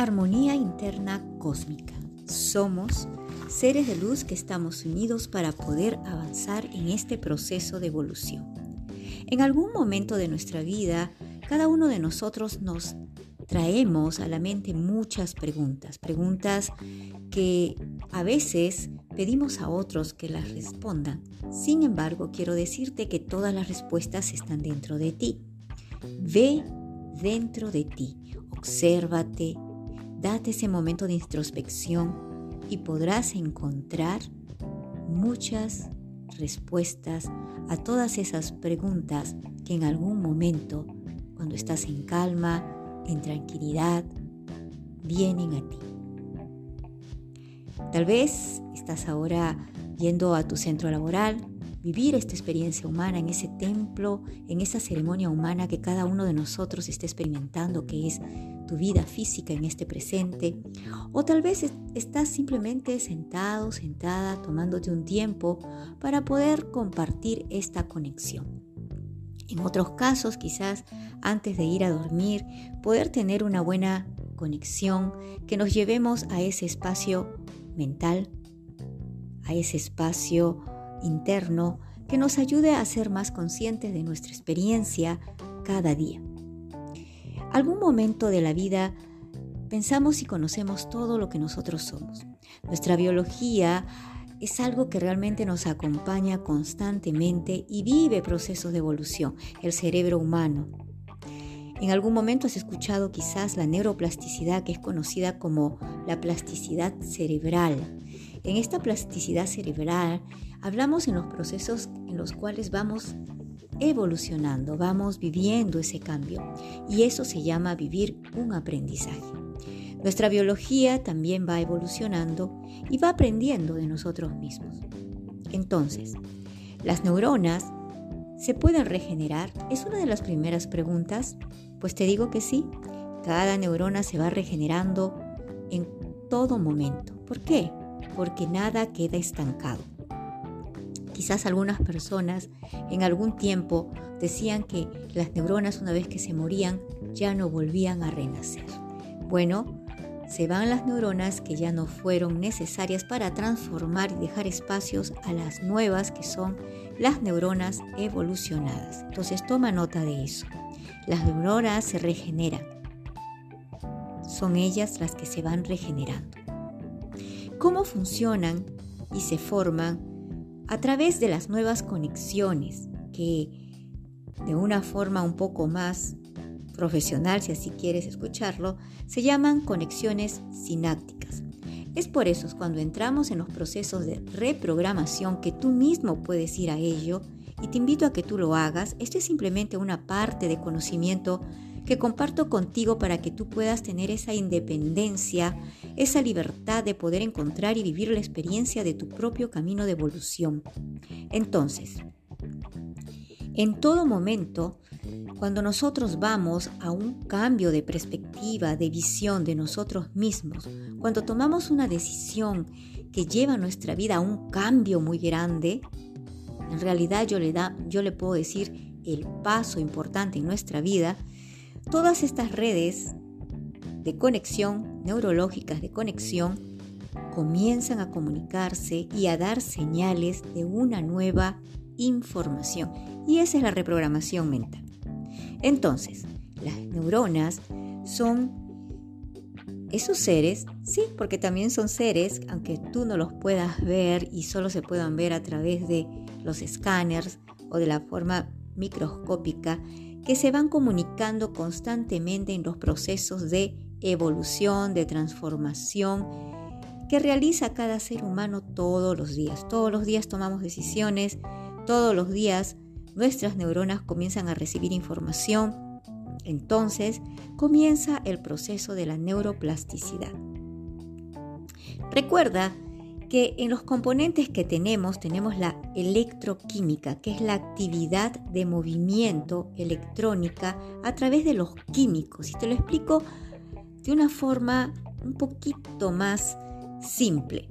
Armonía interna cósmica. Somos seres de luz que estamos unidos para poder avanzar en este proceso de evolución. En algún momento de nuestra vida, cada uno de nosotros nos traemos a la mente muchas preguntas, preguntas que a veces pedimos a otros que las respondan. Sin embargo, quiero decirte que todas las respuestas están dentro de ti. Ve dentro de ti, obsérvate, Date ese momento de introspección y podrás encontrar muchas respuestas a todas esas preguntas que en algún momento, cuando estás en calma, en tranquilidad, vienen a ti. Tal vez estás ahora yendo a tu centro laboral, vivir esta experiencia humana en ese templo, en esa ceremonia humana que cada uno de nosotros está experimentando, que es tu vida física en este presente, o tal vez estás simplemente sentado, sentada, tomándote un tiempo para poder compartir esta conexión. En otros casos, quizás antes de ir a dormir, poder tener una buena conexión que nos llevemos a ese espacio mental, a ese espacio interno que nos ayude a ser más conscientes de nuestra experiencia cada día. Algún momento de la vida pensamos y conocemos todo lo que nosotros somos. Nuestra biología es algo que realmente nos acompaña constantemente y vive procesos de evolución, el cerebro humano. En algún momento has escuchado quizás la neuroplasticidad que es conocida como la plasticidad cerebral. En esta plasticidad cerebral hablamos en los procesos en los cuales vamos evolucionando, vamos viviendo ese cambio y eso se llama vivir un aprendizaje. Nuestra biología también va evolucionando y va aprendiendo de nosotros mismos. Entonces, ¿las neuronas se pueden regenerar? Es una de las primeras preguntas. Pues te digo que sí, cada neurona se va regenerando en todo momento. ¿Por qué? Porque nada queda estancado. Quizás algunas personas en algún tiempo decían que las neuronas una vez que se morían ya no volvían a renacer. Bueno, se van las neuronas que ya no fueron necesarias para transformar y dejar espacios a las nuevas que son las neuronas evolucionadas. Entonces toma nota de eso. Las neuronas se regeneran. Son ellas las que se van regenerando. ¿Cómo funcionan y se forman a través de las nuevas conexiones que de una forma un poco más profesional, si así quieres escucharlo, se llaman conexiones sinápticas. Es por eso cuando entramos en los procesos de reprogramación que tú mismo puedes ir a ello y te invito a que tú lo hagas. Esto es simplemente una parte de conocimiento que comparto contigo para que tú puedas tener esa independencia, esa libertad de poder encontrar y vivir la experiencia de tu propio camino de evolución. Entonces, en todo momento, cuando nosotros vamos a un cambio de perspectiva, de visión de nosotros mismos, cuando tomamos una decisión que lleva nuestra vida a un cambio muy grande, en realidad yo le, da, yo le puedo decir el paso importante en nuestra vida, Todas estas redes de conexión, neurológicas de conexión, comienzan a comunicarse y a dar señales de una nueva información. Y esa es la reprogramación mental. Entonces, las neuronas son esos seres, sí, porque también son seres, aunque tú no los puedas ver y solo se puedan ver a través de los escáneres o de la forma microscópica, que se van comunicando constantemente en los procesos de evolución, de transformación que realiza cada ser humano todos los días. Todos los días tomamos decisiones, todos los días nuestras neuronas comienzan a recibir información. Entonces comienza el proceso de la neuroplasticidad. Recuerda que en los componentes que tenemos tenemos la electroquímica, que es la actividad de movimiento electrónica a través de los químicos. Y te lo explico de una forma un poquito más simple.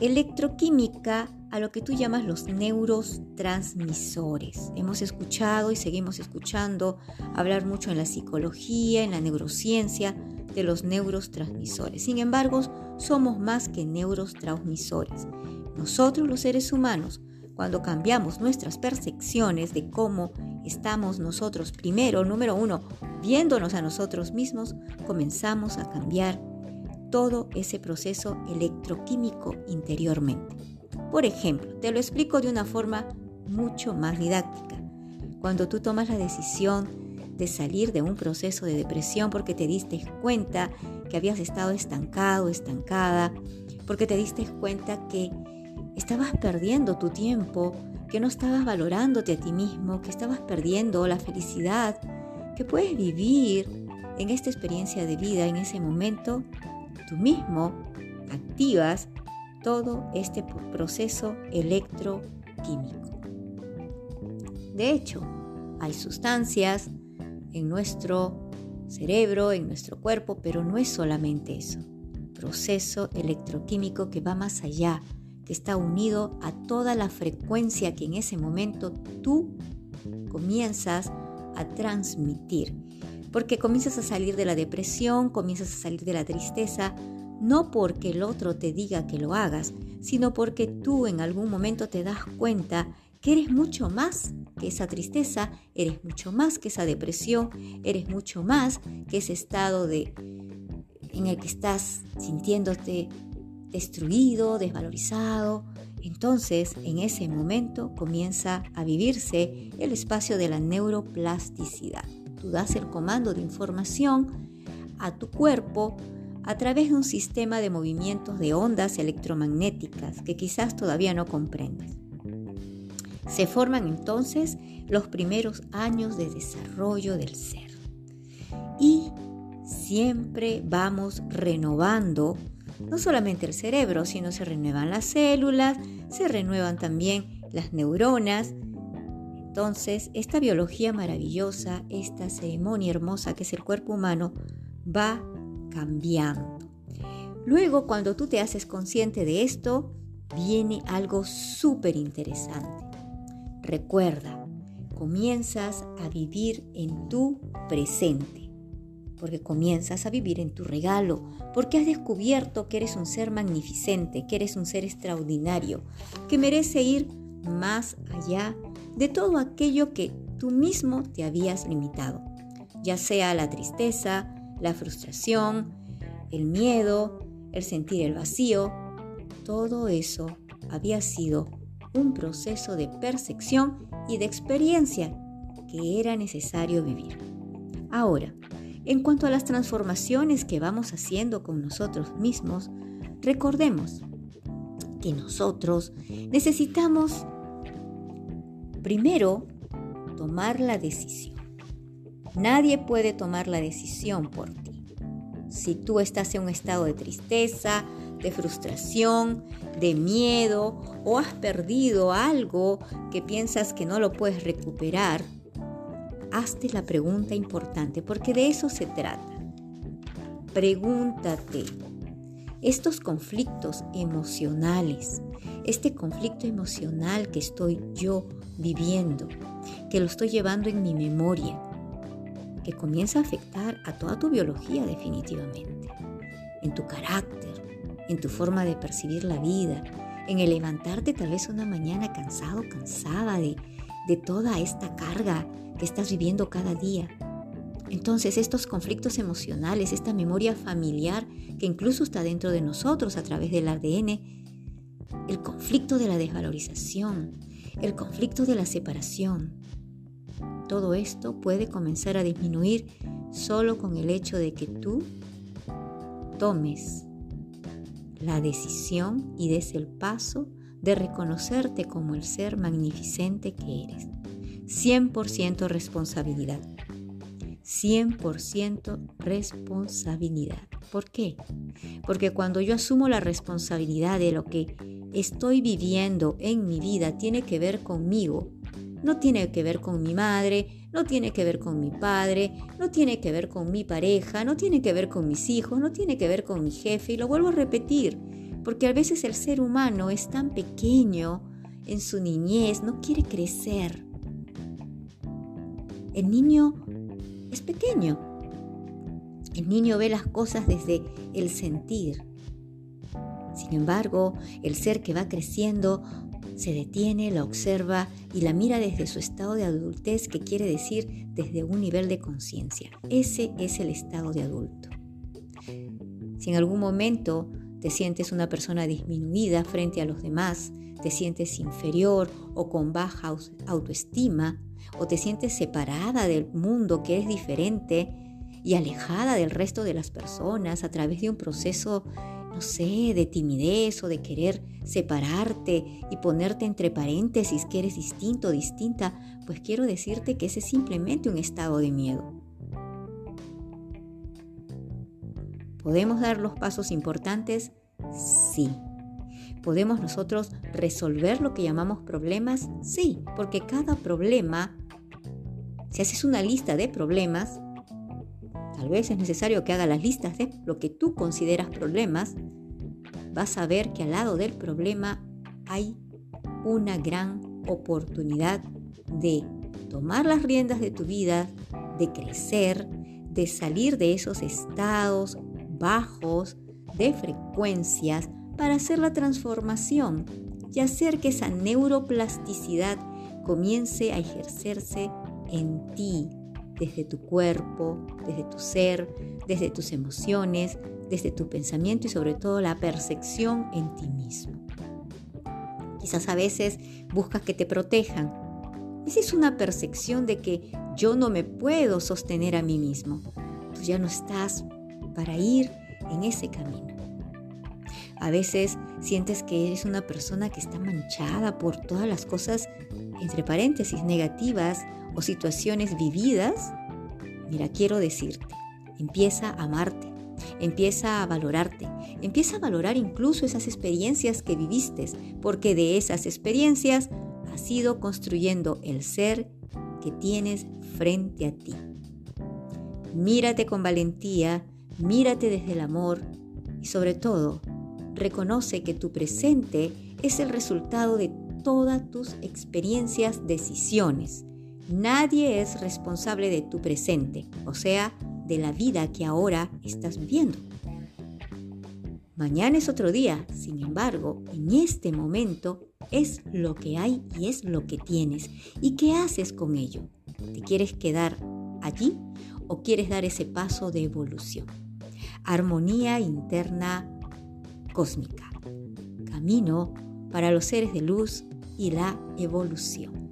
Electroquímica a lo que tú llamas los neurotransmisores. Hemos escuchado y seguimos escuchando hablar mucho en la psicología, en la neurociencia, de los neurotransmisores. Sin embargo, somos más que neurotransmisores. Nosotros los seres humanos, cuando cambiamos nuestras percepciones de cómo estamos nosotros, primero, número uno, viéndonos a nosotros mismos, comenzamos a cambiar todo ese proceso electroquímico interiormente. Por ejemplo, te lo explico de una forma mucho más didáctica. Cuando tú tomas la decisión de salir de un proceso de depresión porque te diste cuenta que habías estado estancado, estancada, porque te diste cuenta que estabas perdiendo tu tiempo, que no estabas valorándote a ti mismo, que estabas perdiendo la felicidad que puedes vivir en esta experiencia de vida, en ese momento, tú mismo activas todo este proceso electroquímico. De hecho, hay sustancias en nuestro cerebro, en nuestro cuerpo, pero no es solamente eso. Proceso electroquímico que va más allá, que está unido a toda la frecuencia que en ese momento tú comienzas a transmitir. Porque comienzas a salir de la depresión, comienzas a salir de la tristeza, no porque el otro te diga que lo hagas, sino porque tú en algún momento te das cuenta que eres mucho más que esa tristeza, eres mucho más que esa depresión, eres mucho más que ese estado de en el que estás sintiéndote destruido, desvalorizado. Entonces, en ese momento comienza a vivirse el espacio de la neuroplasticidad. Tú das el comando de información a tu cuerpo a través de un sistema de movimientos de ondas electromagnéticas que quizás todavía no comprendes. Se forman entonces los primeros años de desarrollo del ser. Y siempre vamos renovando no solamente el cerebro, sino se renuevan las células, se renuevan también las neuronas. Entonces, esta biología maravillosa, esta ceremonia hermosa que es el cuerpo humano, va cambiando. Luego, cuando tú te haces consciente de esto, viene algo súper interesante. Recuerda, comienzas a vivir en tu presente, porque comienzas a vivir en tu regalo, porque has descubierto que eres un ser magnificente, que eres un ser extraordinario, que merece ir más allá de todo aquello que tú mismo te habías limitado, ya sea la tristeza, la frustración, el miedo, el sentir el vacío, todo eso había sido un proceso de percepción y de experiencia que era necesario vivir. Ahora, en cuanto a las transformaciones que vamos haciendo con nosotros mismos, recordemos que nosotros necesitamos primero tomar la decisión. Nadie puede tomar la decisión por ti. Si tú estás en un estado de tristeza, de frustración, de miedo o has perdido algo que piensas que no lo puedes recuperar, hazte la pregunta importante porque de eso se trata. Pregúntate, estos conflictos emocionales, este conflicto emocional que estoy yo viviendo, que lo estoy llevando en mi memoria, que comienza a afectar a toda tu biología definitivamente, en tu carácter, en tu forma de percibir la vida, en el levantarte tal vez una mañana cansado, cansada de, de toda esta carga que estás viviendo cada día. Entonces estos conflictos emocionales, esta memoria familiar que incluso está dentro de nosotros a través del ADN, el conflicto de la desvalorización, el conflicto de la separación, todo esto puede comenzar a disminuir solo con el hecho de que tú tomes la decisión y des el paso de reconocerte como el ser magnificente que eres. 100% responsabilidad. 100% responsabilidad. ¿Por qué? Porque cuando yo asumo la responsabilidad de lo que estoy viviendo en mi vida tiene que ver conmigo, no tiene que ver con mi madre, no tiene que ver con mi padre, no tiene que ver con mi pareja, no tiene que ver con mis hijos, no tiene que ver con mi jefe. Y lo vuelvo a repetir, porque a veces el ser humano es tan pequeño en su niñez, no quiere crecer. El niño es pequeño. El niño ve las cosas desde el sentir. Sin embargo, el ser que va creciendo se detiene, la observa y la mira desde su estado de adultez, que quiere decir desde un nivel de conciencia. Ese es el estado de adulto. Si en algún momento te sientes una persona disminuida frente a los demás, te sientes inferior o con baja autoestima, o te sientes separada del mundo que es diferente y alejada del resto de las personas a través de un proceso no sé, de timidez o de querer separarte y ponerte entre paréntesis que eres distinto o distinta, pues quiero decirte que ese es simplemente un estado de miedo. ¿Podemos dar los pasos importantes? Sí. ¿Podemos nosotros resolver lo que llamamos problemas? Sí, porque cada problema, si haces una lista de problemas, tal vez es necesario que haga las listas de lo que tú consideras problemas, vas a ver que al lado del problema hay una gran oportunidad de tomar las riendas de tu vida, de crecer, de salir de esos estados bajos de frecuencias para hacer la transformación y hacer que esa neuroplasticidad comience a ejercerse en ti, desde tu cuerpo, desde tu ser, desde tus emociones, desde tu pensamiento y sobre todo la percepción en ti mismo. Quizás a veces buscas que te protejan. Esa es una percepción de que yo no me puedo sostener a mí mismo. Tú ya no estás para ir en ese camino. A veces sientes que eres una persona que está manchada por todas las cosas, entre paréntesis, negativas o situaciones vividas, mira, quiero decirte, empieza a amarte, empieza a valorarte, empieza a valorar incluso esas experiencias que viviste, porque de esas experiencias has ido construyendo el ser que tienes frente a ti. Mírate con valentía, mírate desde el amor y sobre todo, reconoce que tu presente es el resultado de todas tus experiencias, decisiones. Nadie es responsable de tu presente, o sea, de la vida que ahora estás viviendo. Mañana es otro día, sin embargo, en este momento es lo que hay y es lo que tienes. ¿Y qué haces con ello? ¿Te quieres quedar allí o quieres dar ese paso de evolución? Armonía interna cósmica. Camino para los seres de luz y la evolución.